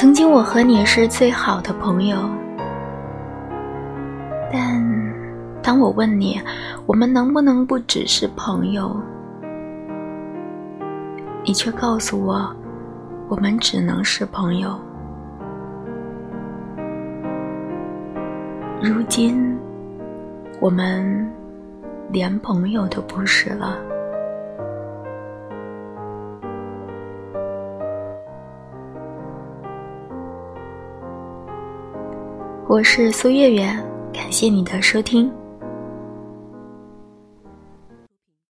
曾经我和你是最好的朋友，但当我问你，我们能不能不只是朋友，你却告诉我，我们只能是朋友。如今，我们连朋友都不是了。我是苏月月，感谢你的收听。